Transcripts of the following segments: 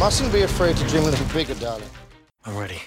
Mustn't be afraid to dream a little bigger, darling. I'm ready.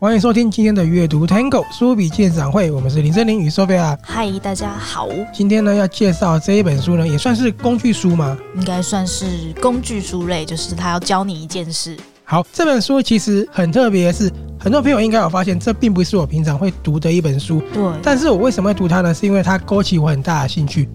欢迎收听今天的阅读 Tango 书笔鉴赏会，我们是林森林与 Sophia。嗨，大家好。今天呢要介绍这一本书呢，也算是工具书吗？应该算是工具书类，就是他要教你一件事。好，这本书其实很特别的是，很多朋友应该有发现，这并不是我平常会读的一本书。对。但是我为什么会读它呢？是因为它勾起我很大的兴趣。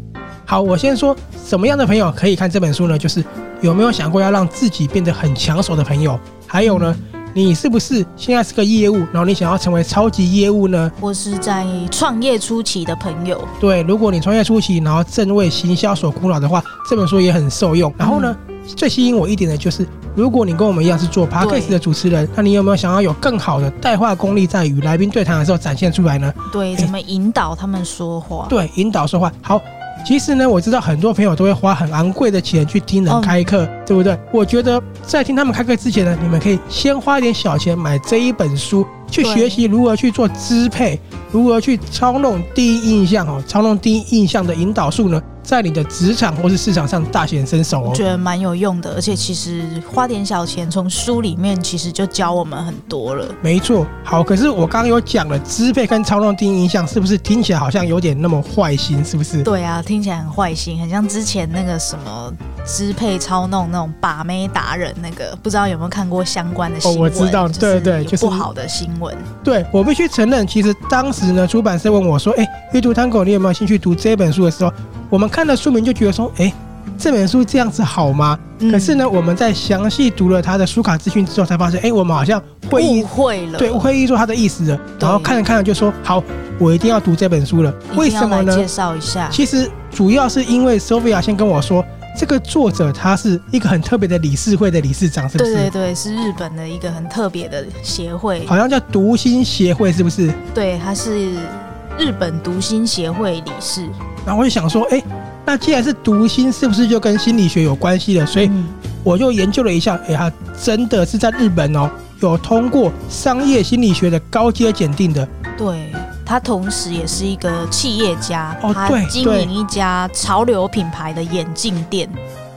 好，我先说什么样的朋友可以看这本书呢？就是有没有想过要让自己变得很抢手的朋友，还有呢？你是不是现在是个业务，然后你想要成为超级业务呢？或是在创业初期的朋友？对，如果你创业初期，然后正为行销所苦恼的话，这本书也很受用。然后呢，嗯、最吸引我一点的就是，如果你跟我们一样是做 podcast 的主持人，那你有没有想要有更好的带话功力，在与来宾对谈的时候展现出来呢？对，怎么引导他们说话？对，引导说话。好。其实呢，我知道很多朋友都会花很昂贵的钱去听人开课，对不对？我觉得在听他们开课之前呢，你们可以先花一点小钱买这一本书，去学习如何去做支配，如何去操弄第一印象哦，操弄第一印象的引导术呢？在你的职场或是市场上大显身手哦，我觉得蛮有用的，而且其实花点小钱从书里面其实就教我们很多了。没错，好，可是我刚刚有讲了支配跟操纵第一印象，是不是听起来好像有点那么坏心？是不是？对啊，听起来很坏心，很像之前那个什么支配操弄那种把妹达人那个，不知道有没有看过相关的新闻？哦，我知道，对对，就是不好的新闻。对，我必须承认，其实当时呢，出版社问我说：“哎，阅读 Tango，你有没有兴趣读这本书的时候？”我们看了书名就觉得说，哎，这本书这样子好吗？嗯、可是呢，我们在详细读了他的书卡资讯之后，才发现，哎，我们好像会误会了，对，会意说他的意思了。然后看着看着就说，好，我一定要读这本书了。为什么呢？介绍一下。其实主要是因为 Sophia 先跟我说，这个作者他是一个很特别的理事会的理事长，是不是？对对对，是日本的一个很特别的协会，好像叫读心协会，是不是？对，他是。日本读心协会理事，然后我就想说，哎，那既然是读心，是不是就跟心理学有关系了？所以我就研究了一下，哎，他真的是在日本哦，有通过商业心理学的高阶检定的。对，他同时也是一个企业家，哦，对，他经营一家潮流品牌的眼镜店。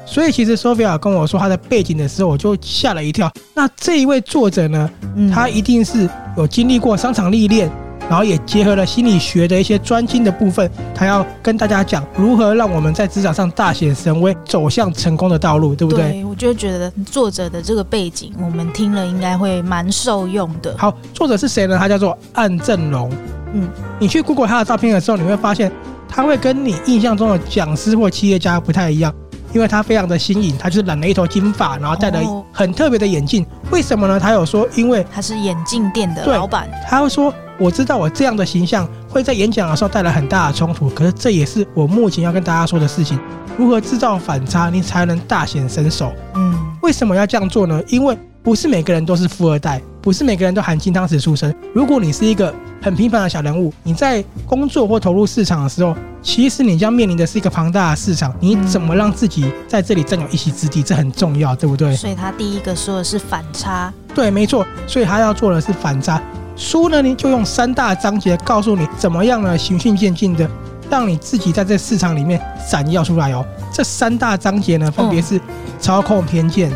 所以其实 Sophia 跟我说他的背景的时候，我就吓了一跳。那这一位作者呢，他一定是有经历过商场历练。然后也结合了心理学的一些专精的部分，他要跟大家讲如何让我们在职场上大显神威，走向成功的道路，对不对？对，我就觉得作者的这个背景，我们听了应该会蛮受用的。好，作者是谁呢？他叫做岸正龙。嗯，你去 Google 他的照片的时候，你会发现他会跟你印象中的讲师或企业家不太一样，因为他非常的新颖，他就是染了一头金发，然后戴了很特别的眼镜。为什么呢？他有说，因为他是眼镜店的老板，他会说。我知道我这样的形象会在演讲的时候带来很大的冲突，可是这也是我目前要跟大家说的事情：如何制造反差，你才能大显身手。嗯，为什么要这样做呢？因为不是每个人都是富二代，不是每个人都含金汤匙出生。如果你是一个很平凡的小人物，你在工作或投入市场的时候，其实你将面临的是一个庞大的市场。你怎么让自己在这里占有一席之地，这很重要，对不对？所以他第一个说的是反差。对，没错。所以他要做的是反差。书呢，你就用三大章节告诉你怎么样呢，循序渐进的让你自己在这市场里面闪耀出来哦。这三大章节呢，分别是操控偏见、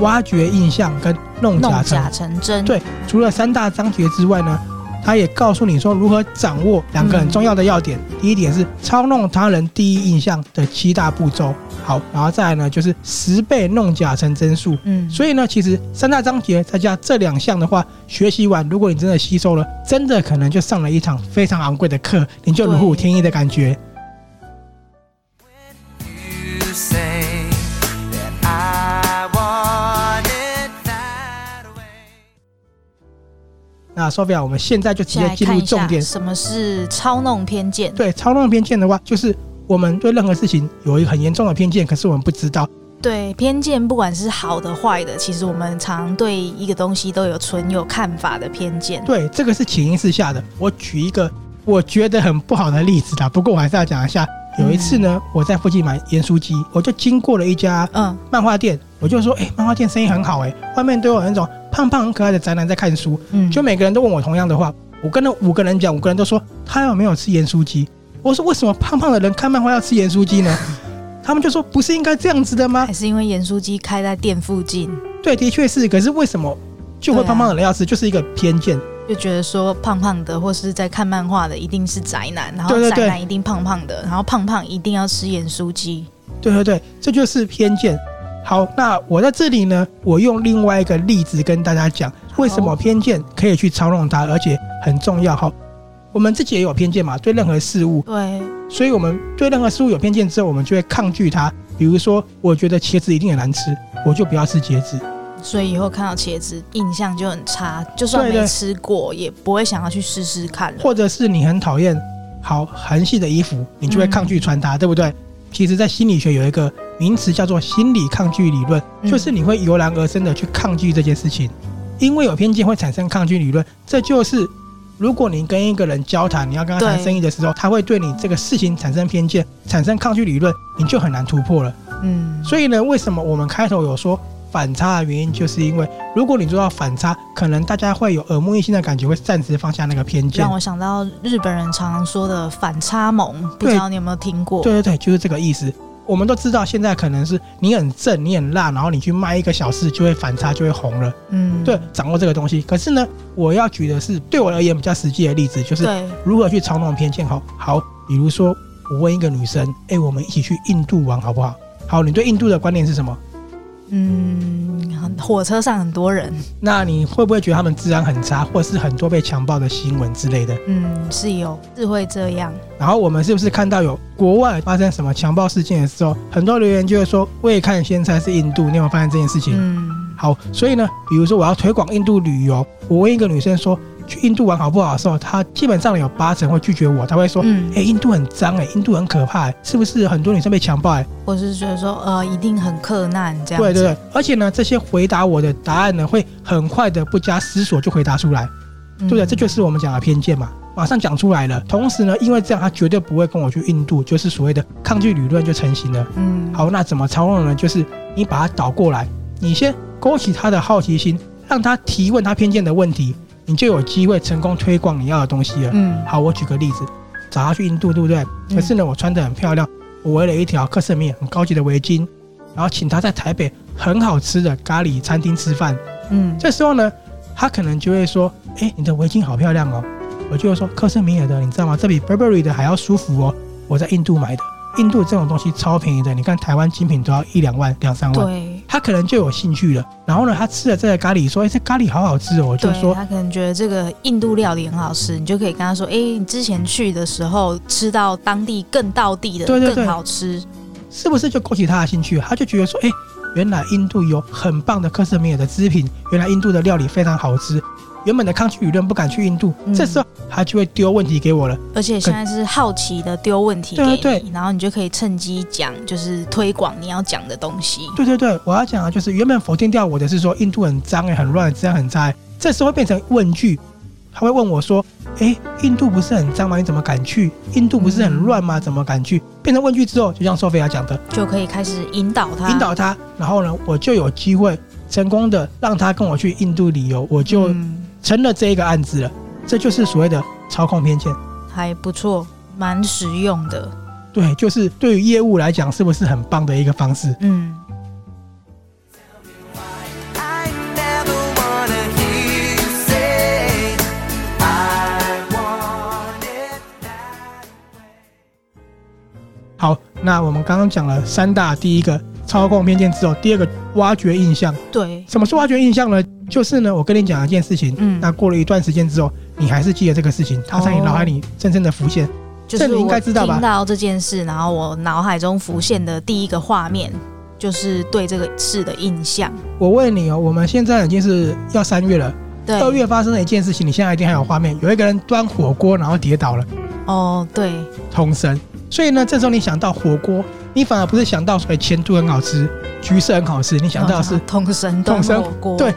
挖掘印象跟弄假成，弄假成真。对，除了三大章节之外呢，他也告诉你说如何掌握两个很重要的要点。第一点是操弄他人第一印象的七大步骤。好，然后再来呢，就是十倍弄假成真术。嗯，所以呢，其实三大章节再加这两项的话，学习完，如果你真的吸收了，真的可能就上了一场非常昂贵的课，你就如虎添翼的感觉。那 Sophia，我们现在就直接进入重点，什么是操弄偏见？对，操弄偏见的话，就是。我们对任何事情有一个很严重的偏见，可是我们不知道。对，偏见，不管是好的坏的，其实我们常对一个东西都有存有看法的偏见。对，这个是潜意识下的。我举一个我觉得很不好的例子啦，不过我还是要讲一下。有一次呢，我在附近买盐酥鸡，我就经过了一家嗯漫画店，我就说，哎，漫画店生意很好哎，外面都有那种胖胖很可爱的宅男在看书，嗯，就每个人都问我同样的话。我跟那五个人讲，五个人都说他有没有吃盐酥鸡。我说为什么胖胖的人看漫画要吃盐酥鸡呢？他们就说不是应该这样子的吗？还是因为盐酥鸡开在店附近？对，的确是。可是为什么就会胖胖的人要吃？就是一个偏见，就觉得说胖胖的或是在看漫画的一定是宅男，然后宅男一定胖胖的，然后胖胖一定要吃盐酥鸡。对对对，这就是偏见。好，那我在这里呢，我用另外一个例子跟大家讲，为什么偏见可以去操弄它，而且很重要。哈，我们自己也有偏见嘛，对任何事物。对。所以我们对任何事物有偏见之后，我们就会抗拒它。比如说，我觉得茄子一定很难吃，我就不要吃茄子。所以以后看到茄子印象就很差，就算没吃过，也不会想要去试试看。或者是你很讨厌好韩系的衣服，你就会抗拒穿它，嗯、对不对？其实，在心理学有一个名词叫做心理抗拒理论，就是你会油然而生的去抗拒这件事情，因为有偏见会产生抗拒理论。这就是如果你跟一个人交谈，你要跟他谈生意的时候，他会对你这个事情产生偏见，产生抗拒理论，你就很难突破了。嗯，所以呢，为什么我们开头有说？反差的原因，就是因为如果你做到反差，可能大家会有耳目一新的感觉，会暂时放下那个偏见。让我想到日本人常常说的反差萌，不知道你有没有听过？对对对，就是这个意思。我们都知道，现在可能是你很正，你很辣，然后你去卖一个小事，就会反差，就会红了。嗯，对，掌握这个东西。可是呢，我要举的是对我而言比较实际的例子，就是如何去操弄偏见。好，好，比如说我问一个女生，哎，我们一起去印度玩好不好？好，你对印度的观念是什么？嗯，火车上很多人，那你会不会觉得他们治安很差，或是很多被强暴的新闻之类的？嗯，是有，是会这样。然后我们是不是看到有国外发生什么强暴事件的时候，很多留言就会说“未看先猜是印度”，你有没有发现这件事情？嗯，好，所以呢，比如说我要推广印度旅游，我问一个女生说。去印度玩好不好的时候，他基本上有八成会拒绝我。他会说：“嗯，哎、欸，印度很脏，哎，印度很可怕，是不是很多女生被强暴？哎，或是觉得说，呃，一定很克难这样。”对对对，而且呢，这些回答我的答案呢，会很快的不加思索就回答出来，对不对？这就是我们讲的偏见嘛，马上讲出来了。同时呢，因为这样，他绝对不会跟我去印度，就是所谓的抗拒理论就成型了。嗯，好，那怎么操弄呢？就是你把它倒过来，你先勾起他的好奇心，让他提问他偏见的问题。你就有机会成功推广你要的东西了。嗯，好，我举个例子，找他去印度，对不对？可是呢，我穿得很漂亮，我围了一条克什米尔很高级的围巾，然后请他在台北很好吃的咖喱餐厅吃饭。嗯，这时候呢，他可能就会说：“哎，你的围巾好漂亮哦。”我就会说：“克什米尔的，你知道吗？这比 Burberry 的还要舒服哦，我在印度买的。”印度这种东西超便宜的，你看台湾精品都要一两万、两三万。对，他可能就有兴趣了。然后呢，他吃了这个咖喱，说：“哎，这咖喱好好吃哦。”我就说，他可能觉得这个印度料理很好吃，你就可以跟他说：“哎，你之前去的时候吃到当地更道地的，对对对，更好吃，是不是就勾起他的兴趣？他就觉得说：哎，原来印度有很棒的克什米尔的织品，原来印度的料理非常好吃。”原本的抗拒舆论不敢去印度，嗯、这时候他就会丢问题给我了。而且现在是好奇的丢问题给你，对对对，然后你就可以趁机讲，就是推广你要讲的东西。对对对，我要讲的就是原本否定掉我的是说印度很脏哎，很乱，治安很差。这时候会变成问句，他会问我说：“哎，印度不是很脏吗？你怎么敢去？印度不是很乱吗？怎么敢去？”变成问句之后，就像索菲亚讲的，就可以开始引导他，引导他，然后呢，我就有机会成功的让他跟我去印度旅游，我就。嗯成了这一个案子了，这就是所谓的操控偏见，还不错，蛮实用的。对，就是对于业务来讲，是不是很棒的一个方式？嗯。好，那我们刚刚讲了三大，第一个操控偏见之后，第二个挖掘印象。对，什么是挖掘印象呢？就是呢，我跟你讲一件事情，嗯，那过了一段时间之后，你还是记得这个事情，它在你脑海里深深的浮现，就是你应该知道吧？听到这件事，然后我脑海中浮现的第一个画面，就是对这个事的印象。我问你哦，我们现在已经是要三月了，对，二月发生的一件事情，你现在一定还有画面，有一个人端火锅然后跌倒了，哦，对，通神。所以呢，这时候你想到火锅，你反而不是想到所谓前度很好吃，橘色很好吃，你想到的是通神通神火锅，对。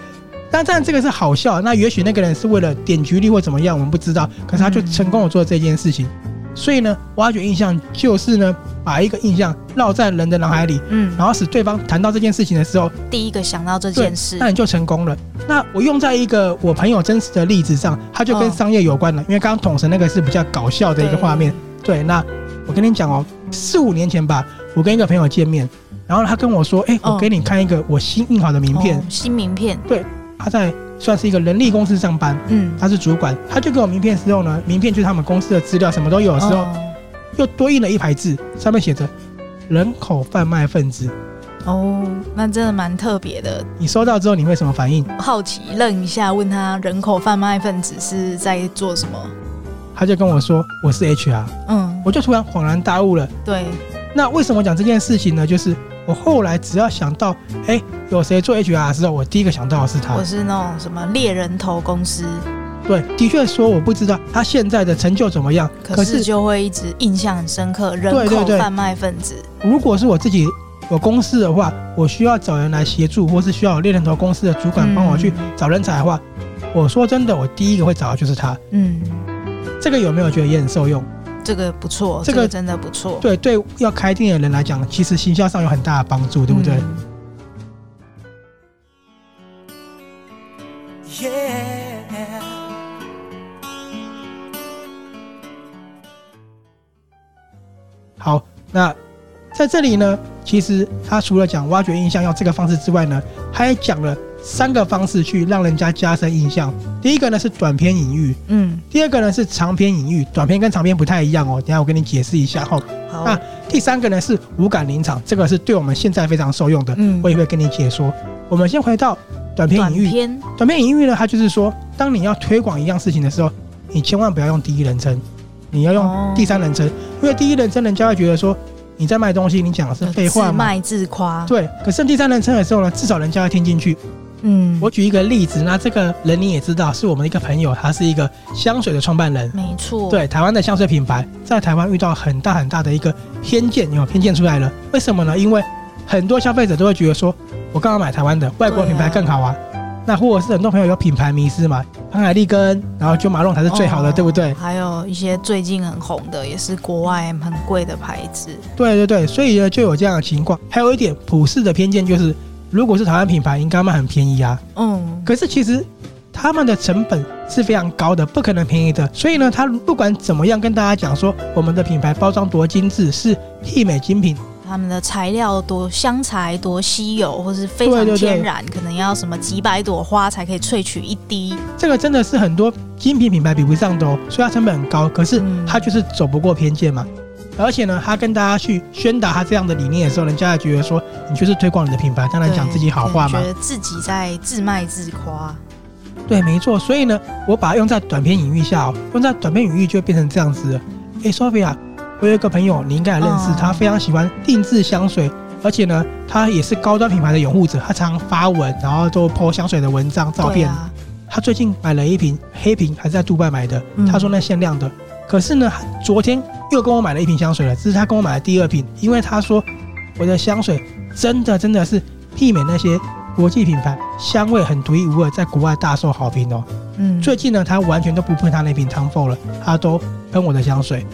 但这样这个是好笑，那也许那个人是为了点击率或怎么样，我们不知道。可是他就成功的做这件事情，所以呢，挖掘印象就是呢，把一个印象烙在人的脑海里，嗯，然后使对方谈到这件事情的时候，第一个想到这件事，那你就成功了。那我用在一个我朋友真实的例子上，它就跟商业有关了，哦、因为刚刚统神那个是比较搞笑的一个画面。对，对，那我跟你讲哦，四五年前吧，我跟一个朋友见面，然后他跟我说，哎，我给你看一个我新印好的名片，哦、新名片。对，他在算是一个人力公司上班，嗯，他是主管，他就给我名片时候呢，名片就是他们公司的资料，什么都有的时候。哦又多印了一排字，上面写着“人口贩卖分子”。哦，那真的蛮特别的。你收到之后，你会什么反应？好奇，愣一下，问他“人口贩卖分子”是在做什么？他就跟我说：“我是 HR。”嗯，我就突然恍然大悟了。对，那为什么讲这件事情呢？就是我后来只要想到，哎，有谁做 HR 的时候，我第一个想到的是他。我是那种什么猎人头公司。对，的确说我不知道他现在的成就怎么样，可是就会一直印象很深刻。人口贩卖分子。如果是我自己有公司的话，我需要找人来协助，或是需要猎人头公司的主管帮我去找人才的话，嗯、我说真的，我第一个会找的就是他。嗯，这个有没有觉得也很受用？这个不错，这个真的不错。对对，要开店的人来讲，其实行销上有很大的帮助，对不对？嗯 yeah. 好，那在这里呢，其实他除了讲挖掘印象要这个方式之外呢，他也讲了三个方式去让人家加深印象。第一个呢是短篇隐喻，嗯，第二个呢是长篇隐喻，短篇跟长篇不太一样哦。等下我跟你解释一下哈。好，那第三个呢是五感临场，这个是对我们现在非常受用的，嗯，我也会跟你解说。我们先回到短篇隐喻，短篇，隐喻呢，它就是说，当你要推广一样事情的时候，你千万不要用第一人称。你要用第三人称，因为第一人称人家会觉得说你在卖东西，你讲的是废话嘛，自卖自夸。对，可是第三人称的时候呢，至少人家会听进去。嗯，我举一个例子，那这个人你也知道，是我们的一个朋友，他是一个香水的创办人。没错。对，台湾的香水品牌在台湾遇到很大很大的一个偏见，有偏见出来了。为什么呢？因为很多消费者都会觉得说，我刚刚买台湾的，外国品牌更好啊。那或者是很多朋友有品牌迷失嘛，潘海利根，然后就马龙才是最好的，哦、对不对？还有一些最近很红的，也是国外很贵的牌子。对对对，所以呢就有这样的情况。还有一点普世的偏见就是，如果是台湾品牌，应该卖很便宜啊。嗯。可是其实他们的成本是非常高的，不可能便宜的。所以呢，他不管怎么样跟大家讲说，我们的品牌包装多精致，是媲美精品。他们的材料多香材多稀有，或是非常天然，对对对，可能要什么几百朵花才可以萃取一滴。这个真的是很多精品品牌比不上的哦，所以它成本很高。可是它就是走不过偏见嘛。嗯、而且呢，他跟大家去宣达他这样的理念的时候，人家也觉得说你就是推广你的品牌，当然讲自己好话嘛。觉得自己在自卖自夸。对，没错。所以呢，我把它用在短片隐喻下哦，用在短片隐喻就变成这样子了。哎，Sophia。我有一个朋友，你应该也认识，他非常喜欢定制香水，而且呢，他也是高端品牌的拥护者，他常常发文，然后都 po 香水的文章、照片。他最近买了一瓶黑瓶，还是在杜拜买的，他说那限量的。可是呢，昨天又跟我买了一瓶香水了，这是他跟我买的第二瓶，因为他说我的香水真的真的是媲美那些国际品牌，香味很独一无二，在国外大受好评哦。嗯，最近呢，他完全都不喷他那瓶 Tom Ford 了，他都喷我的香水。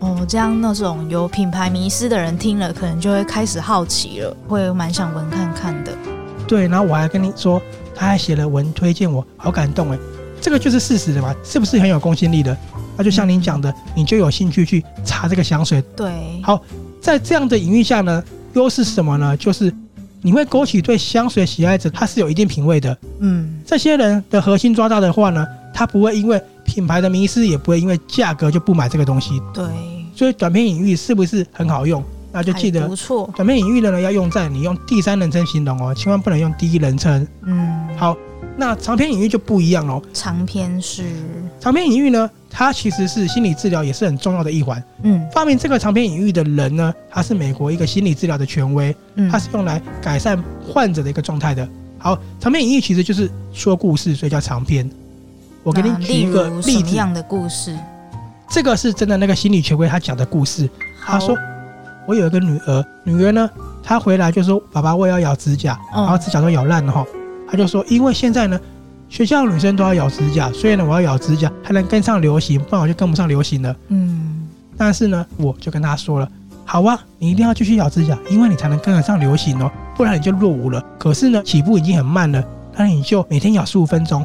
哦，这样那种有品牌迷失的人听了，可能就会开始好奇了，会蛮想闻看看的。对，然后我还跟你说，他还写了文推荐我，好感动哎，这个就是事实的嘛，是不是很有公信力的？那就像您讲的，你就有兴趣去查这个香水。对，好，在这样的隐喻下呢，优势是什么呢？就是你会勾起对香水喜爱者，他是有一定品味的。嗯，这些人的核心抓到的话呢，他不会因为。品牌的迷失也不会因为价格就不买这个东西。对，所以短篇隐喻是不是很好用？那就记得不错。短篇隐喻的呢，要用在你用第三人称形容哦，千万不能用第一人称。嗯，好，那长篇隐喻就不一样喽。长篇是长篇隐喻呢，它其实是心理治疗也是很重要的一环。嗯，发明这个长篇隐喻的人呢，他是美国一个心理治疗的权威，嗯他是用来改善患者的一个状态的。好，长篇隐喻其实就是说故事，所以叫长篇。我给你举一个例子，样的故事？这个是真的，那个心理权威他讲的故事。他说：“我有一个女儿，女儿呢，她回来就说：‘爸爸，我也要咬指甲。’然后指甲都咬烂了哈。他就说：‘因为现在呢，学校女生都要咬指甲，所以呢，我要咬指甲，才能跟上流行，不然我就跟不上流行了。’嗯。但是呢，我就跟他说了：‘好啊，你一定要继续咬指甲，因为你才能跟得上流行哦，不然你就落伍了。可是呢，起步已经很慢了，那你就每天咬十五分钟，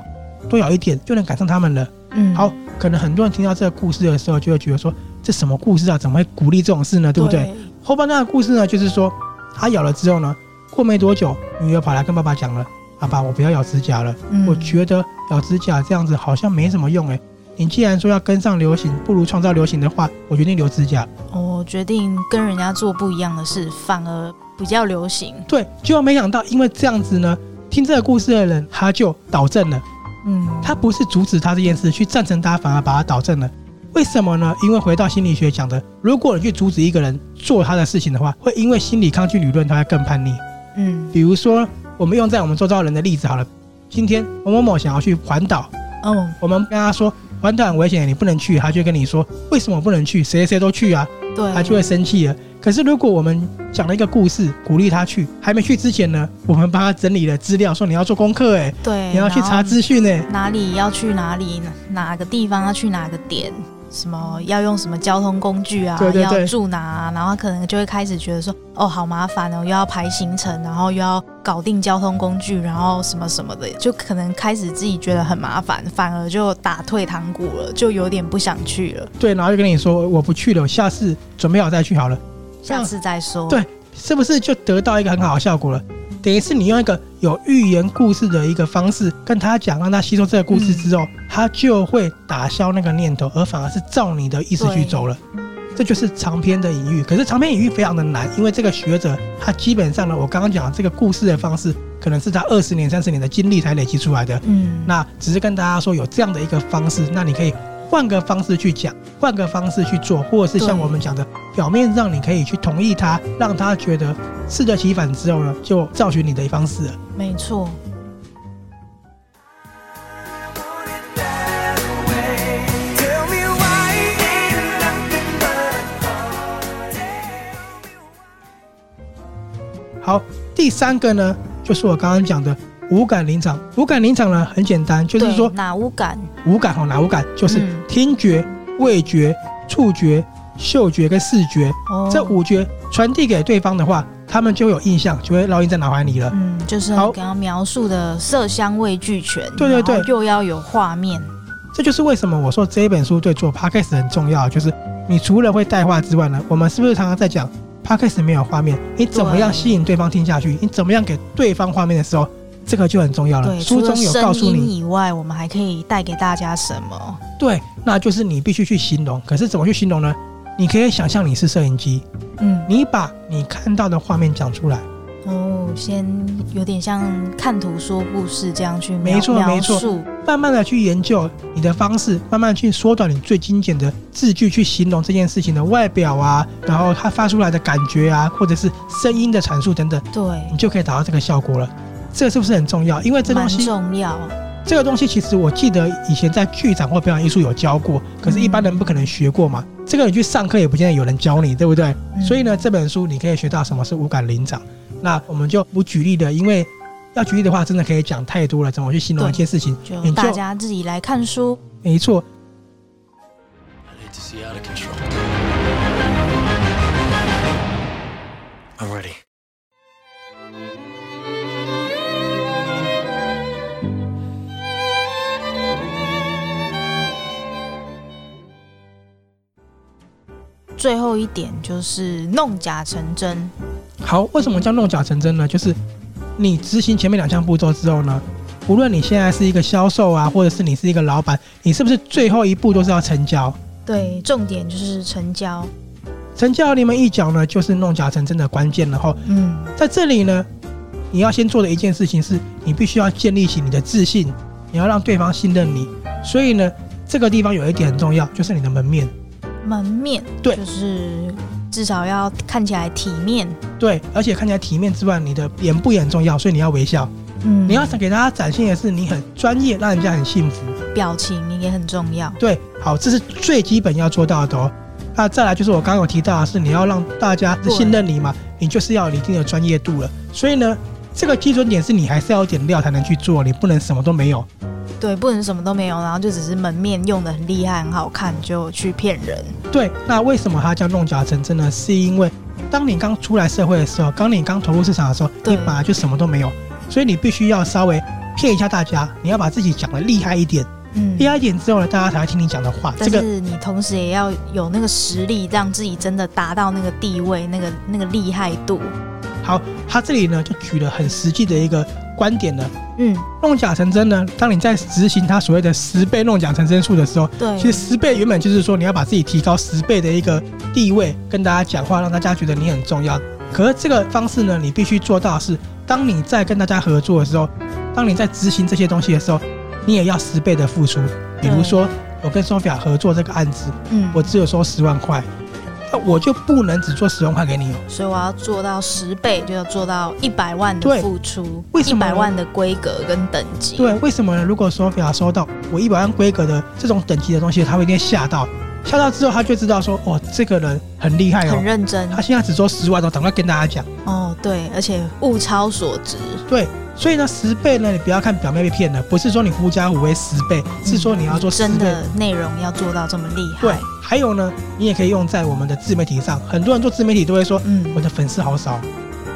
多咬一点就能赶上他们了。嗯，好，可能很多人听到这个故事的时候，就会觉得说，这什么故事啊？怎么会鼓励这种事呢？对不对？对后半段的故事呢，就是说他咬了之后呢，过没多久，女儿跑来跟爸爸讲了：“爸爸，我不要咬指甲了，嗯、我觉得咬指甲这样子好像没什么用诶。你既然说要跟上流行，不如创造流行的话，我决定留指甲。我决定跟人家做不一样的事，反而比较流行。对，结果没想到，因为这样子呢，听这个故事的人他就导正了。”嗯，他不是阻止他这件事，去赞成他，反而把他导正了。为什么呢？因为回到心理学讲的，如果你去阻止一个人做他的事情的话，会因为心理抗拒理论，他会更叛逆。嗯，比如说我们用在我们周遭人的例子好了，今天某某某想要去环岛，哦，我们跟他说环岛很危险，你不能去，他就跟你说为什么不能去？谁谁都去啊，对，他就会生气了。可是，如果我们讲了一个故事，鼓励他去，还没去之前呢，我们帮他整理了资料，说你要做功课，哎，对，你要去查资讯，哎，哪里要去哪里，哪个地方要去哪个点。什么要用什么交通工具啊？对对对，要住哪啊？然后可能就会开始觉得说，哦，好麻烦哦，又要排行程，然后又要搞定交通工具，然后什么什么的，就可能开始自己觉得很麻烦，反而就打退堂鼓了，就有点不想去了。对，然后就跟你说，我不去了，我下次准备好再去好了，下次再说。对，是不是就得到一个很好的效果了？等于是你用一个有寓言故事的一个方式跟他讲，让他吸收这个故事之后，嗯、他就会打消那个念头，而反而是照你的意思去走了。这就是长篇的隐喻。可是长篇隐喻非常的难，因为这个学者他基本上呢，我刚刚讲这个故事的方式，可能是他二十年、三十年的经历才累积出来的。嗯，那只是跟大家说有这样的一个方式，那你可以。换个方式去讲，换个方式去做，或者是像我们讲的，表面上你可以去同意他，让他觉得适得其反之后呢，就照循你的方式了。没错。好，第三个呢，就是我刚刚讲的。五感临场，五感临场呢很简单，就是说哪五感？五感哦，哪五感？就是听觉、味觉、触觉、嗅觉跟视觉。哦，这五觉传递给对方的话，他们就有印象，就会烙印在脑海里了。嗯，就是刚刚描述的色香味俱全。对对对，又要有画面。这就是为什么我说这一本书对做 Podcast 很重要，就是你除了会带话之外呢，我们是不是常常在讲 Podcast 没有画面？你怎么样吸引对方听下去？你怎么样给对方画面的时候？这个就很重要了。书中有告诉你以外，我们还可以带给大家什么？对，那就是你必须去形容。可是怎么去形容呢？你可以想象你是摄影机，嗯，你把你看到的画面讲出来。哦，先有点像看图说故事这样去描，没错没错，慢慢的去研究你的方式，慢慢去缩短你最精简的字句去形容这件事情的外表啊，然后它发出来的感觉啊，或者是声音的阐述等等，对，你就可以达到这个效果了。这个是不是很重要？因为这东西重要。这个东西其实我记得以前在剧场或表演艺术有教过，可是一般人不可能学过嘛。这个你去上课也不见得有人教你，对不对？所以呢，这本书你可以学到什么是五感临场。那我们就不举例了，因为要举例的话，真的可以讲太多了。怎么去形容一些事情？就大家自己来看书。没错。最后一点就是弄假成真。好，为什么叫弄假成真呢？就是你执行前面两项步骤之后呢，无论你现在是一个销售啊，或者是你是一个老板，你是不是最后一步都是要成交？对，重点就是成交。成交临门一脚呢，就是弄假成真的关键了哈。嗯，在这里呢，你要先做的一件事情是，你必须要建立起你的自信，你要让对方信任你。所以呢，这个地方有一点很重要，就是你的门面。门面对，就是至少要看起来体面。对，而且看起来体面之外，你的脸部也很重要，所以你要微笑。嗯，你要想给大家展现的是你很专业，让人家很幸福。表情也很重要。对，好，这是最基本要做到的哦。那再来就是我刚刚有提到的是，你要让大家信任你嘛，你就是要有一定的专业度了。所以呢，这个基准点是你还是要有点料才能去做，你不能什么都没有。对，不能什么都没有，然后就只是门面用的很厉害、很好看，就去骗人。对，那为什么它叫弄假成真呢？是因为当你刚出来社会的时候，当你刚投入市场的时候，你本来就什么都没有，所以你必须要稍微骗一下大家，你要把自己讲的厉害一点。嗯，厉害一点之后呢，大家才会听你讲的话。但是你同时也要有那个实力，让自己真的达到那个地位、那个那个厉害度。好，他这里呢就举了很实际的一个观点呢。嗯，弄假成真呢，当你在执行他所谓的十倍弄假成真术的时候，对，其实十倍原本就是说你要把自己提高十倍的一个地位，跟大家讲话，让大家觉得你很重要。可是这个方式呢，你必须做到的是，当你在跟大家合作的时候，当你在执行这些东西的时候。你也要十倍的付出，比如说我跟 Sophia 合作这个案子，嗯，我只有收十万块，那我就不能只做十万块给你哦，所以我要做到十倍，就要做到一百万的付出，为什么？一百万的规格跟等级。对，为什么呢？如果 Sophia 收到我一百万规格的这种等级的东西，他会一定吓到，吓到之后他就知道说，哦，这个人很厉害哦，很认真。他现在只做十万哦，赶快跟大家讲。哦，对，而且物超所值。对。所以呢，十倍呢，你不要看表面被骗了，不是说你狐假虎威十倍，是说你要做真的内容要做到这么厉害。对，还有呢，你也可以用在我们的自媒体上。很多人做自媒体都会说，嗯，我的粉丝好少，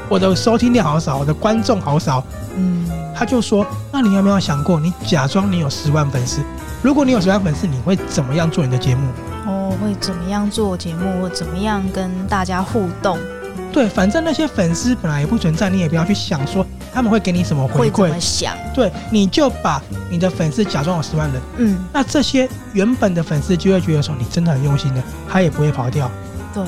我的收听量好少，我的观众好少。嗯，他就说，那你有没有想过，你假装你有十万粉丝？如果你有十万粉丝，你会怎么样做你的节目？哦，会怎么样做节目？或怎么样跟大家互动？对，反正那些粉丝本来也不存在，你也不要去想说。他们会给你什么回馈？会怎么想？对，你就把你的粉丝假装有十万人，嗯，那这些原本的粉丝就会觉得说你真的很用心的，他也不会跑掉。对，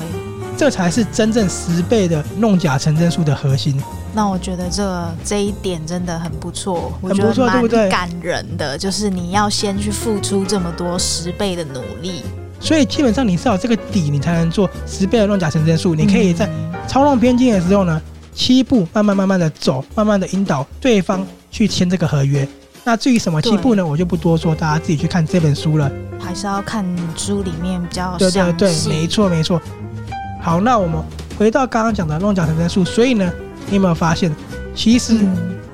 这才是真正十倍的弄假成真术的核心。那我觉得这这一点真的很不错，很不错，对不对？感人的就是你要先去付出这么多十倍的努力，所以基本上你是要这个底，你才能做十倍的弄假成真术。你可以在操弄偏见的时候呢。七步，慢慢慢慢的走，慢慢的引导对方去签这个合约。那至于什么七步呢？我就不多说，大家自己去看这本书了。还是要看书里面比较。对对对，没错没错。好，那我们回到刚刚讲的弄假成真术。所以呢，你有没有发现，其实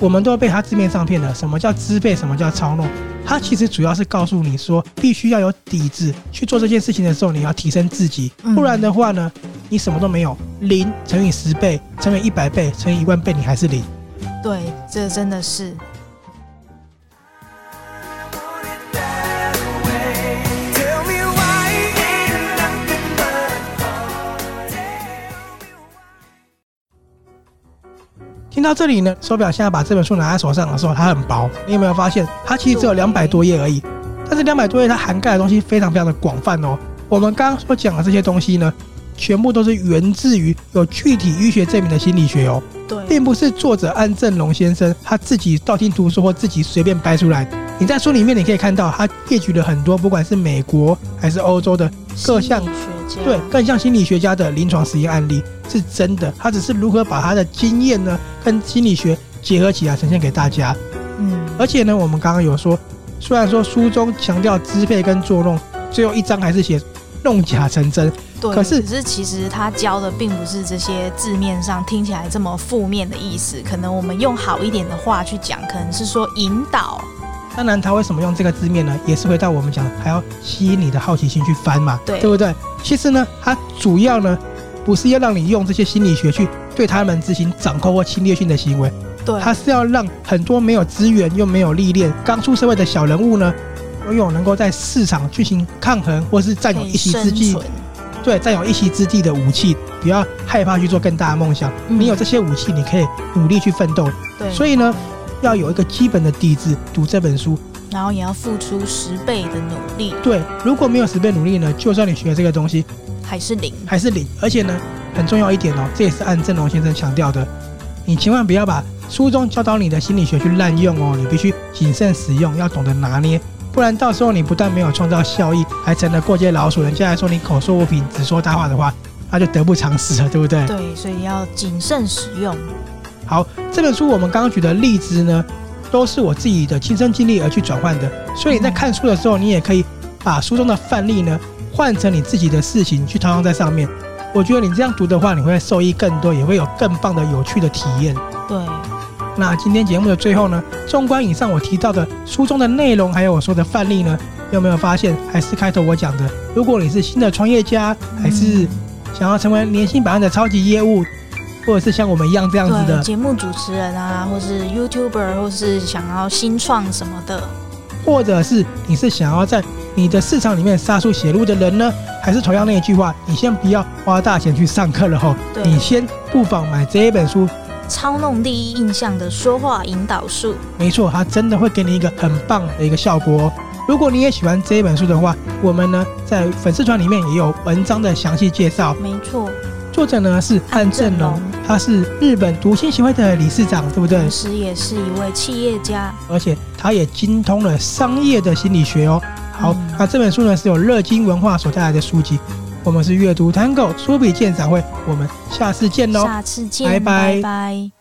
我们都被他字面上骗了。什么叫支配？什么叫操弄？他其实主要是告诉你说，必须要有底子去做这件事情的时候，你要提升自己，不然的话呢，你什么都没有。零乘以十倍，乘以一百倍，乘以一万倍，你还是零。对，这真的是。听到这里呢，手表现在把这本书拿在手上的时候，它很薄。你有没有发现，它其实只有两百多页而已？但是两百多页，它涵盖的东西非常非常的广泛哦。我们刚刚所讲的这些东西呢，全部都是源自于有具体医学证明的心理学哦。对，并不是作者安正龙先生他自己道听途说或自己随便掰出来。你在书里面你可以看到，他列举了很多，不管是美国还是欧洲的各项。对，更像心理学家的临床实验案例是真的，他只是如何把他的经验呢跟心理学结合起来呈现给大家。嗯，而且呢，我们刚刚有说，虽然说书中强调支配跟作弄，最后一章还是写弄假成真。对，可是可是其实他教的并不是这些字面上听起来这么负面的意思，可能我们用好一点的话去讲，可能是说引导。当然，他为什么用这个字面呢？也是回到我们讲，还要吸引你的好奇心去翻嘛，对，对不对？其实呢，它主要呢，不是要让你用这些心理学去对他们执行掌控或侵略性的行为，对，它是要让很多没有资源又没有历练、刚出社会的小人物呢，拥有能够在市场进行抗衡或是占有一席之地，对，占有一席之地的武器，不要害怕去做更大的梦想。嗯、你有这些武器，你可以努力去奋斗。对，所以呢。要有一个基本的底子，读这本书，然后也要付出十倍的努力。对，如果没有十倍努力呢？就算你学了这个东西，还是零，还是零。而且呢，很重要一点哦，这也是按郑龙先生强调的，你千万不要把书中教导你的心理学去滥用哦，你必须谨慎使用，要懂得拿捏，不然到时候你不但没有创造效益，还成了过街老鼠，人家还说你口说无凭，只说大话的话，那就得不偿失了，对不对？对，所以要谨慎使用。好，这本书我们刚刚举的例子呢，都是我自己的亲身经历而去转换的。所以你在看书的时候，你也可以把书中的范例呢换成你自己的事情去套用在上面。我觉得你这样读的话，你会受益更多，也会有更棒的、有趣的体验。对，那今天节目的最后呢，纵观以上我提到的书中的内容，还有我说的范例呢，有没有发现还是开头我讲的？如果你是新的创业家，还是想要成为年薪百万的超级业务，或者是像我们一样这样子的节目主持人啊，或是 YouTuber，或是想要新创什么的，或者是你是想要在你的市场里面杀出血路的人呢？还是同样那一句话，你先不要花大钱去上课了哈，你先不妨买这一本书。操弄第一印象的说话引导术，没错，它真的会给你一个很棒的一个效果哦。如果你也喜欢这一本书的话，我们呢在粉丝团里面也有文章的详细介绍。没错，作者呢是岸正龙，他是日本读心协会的理事长，对不对？同时也是一位企业家，而且他也精通了商业的心理学哦。好，嗯、那这本书呢是由乐金文化所带来的书籍。我们是阅读 Tango 书笔鉴赏会，我们下次见喽！下次见，拜拜。拜拜。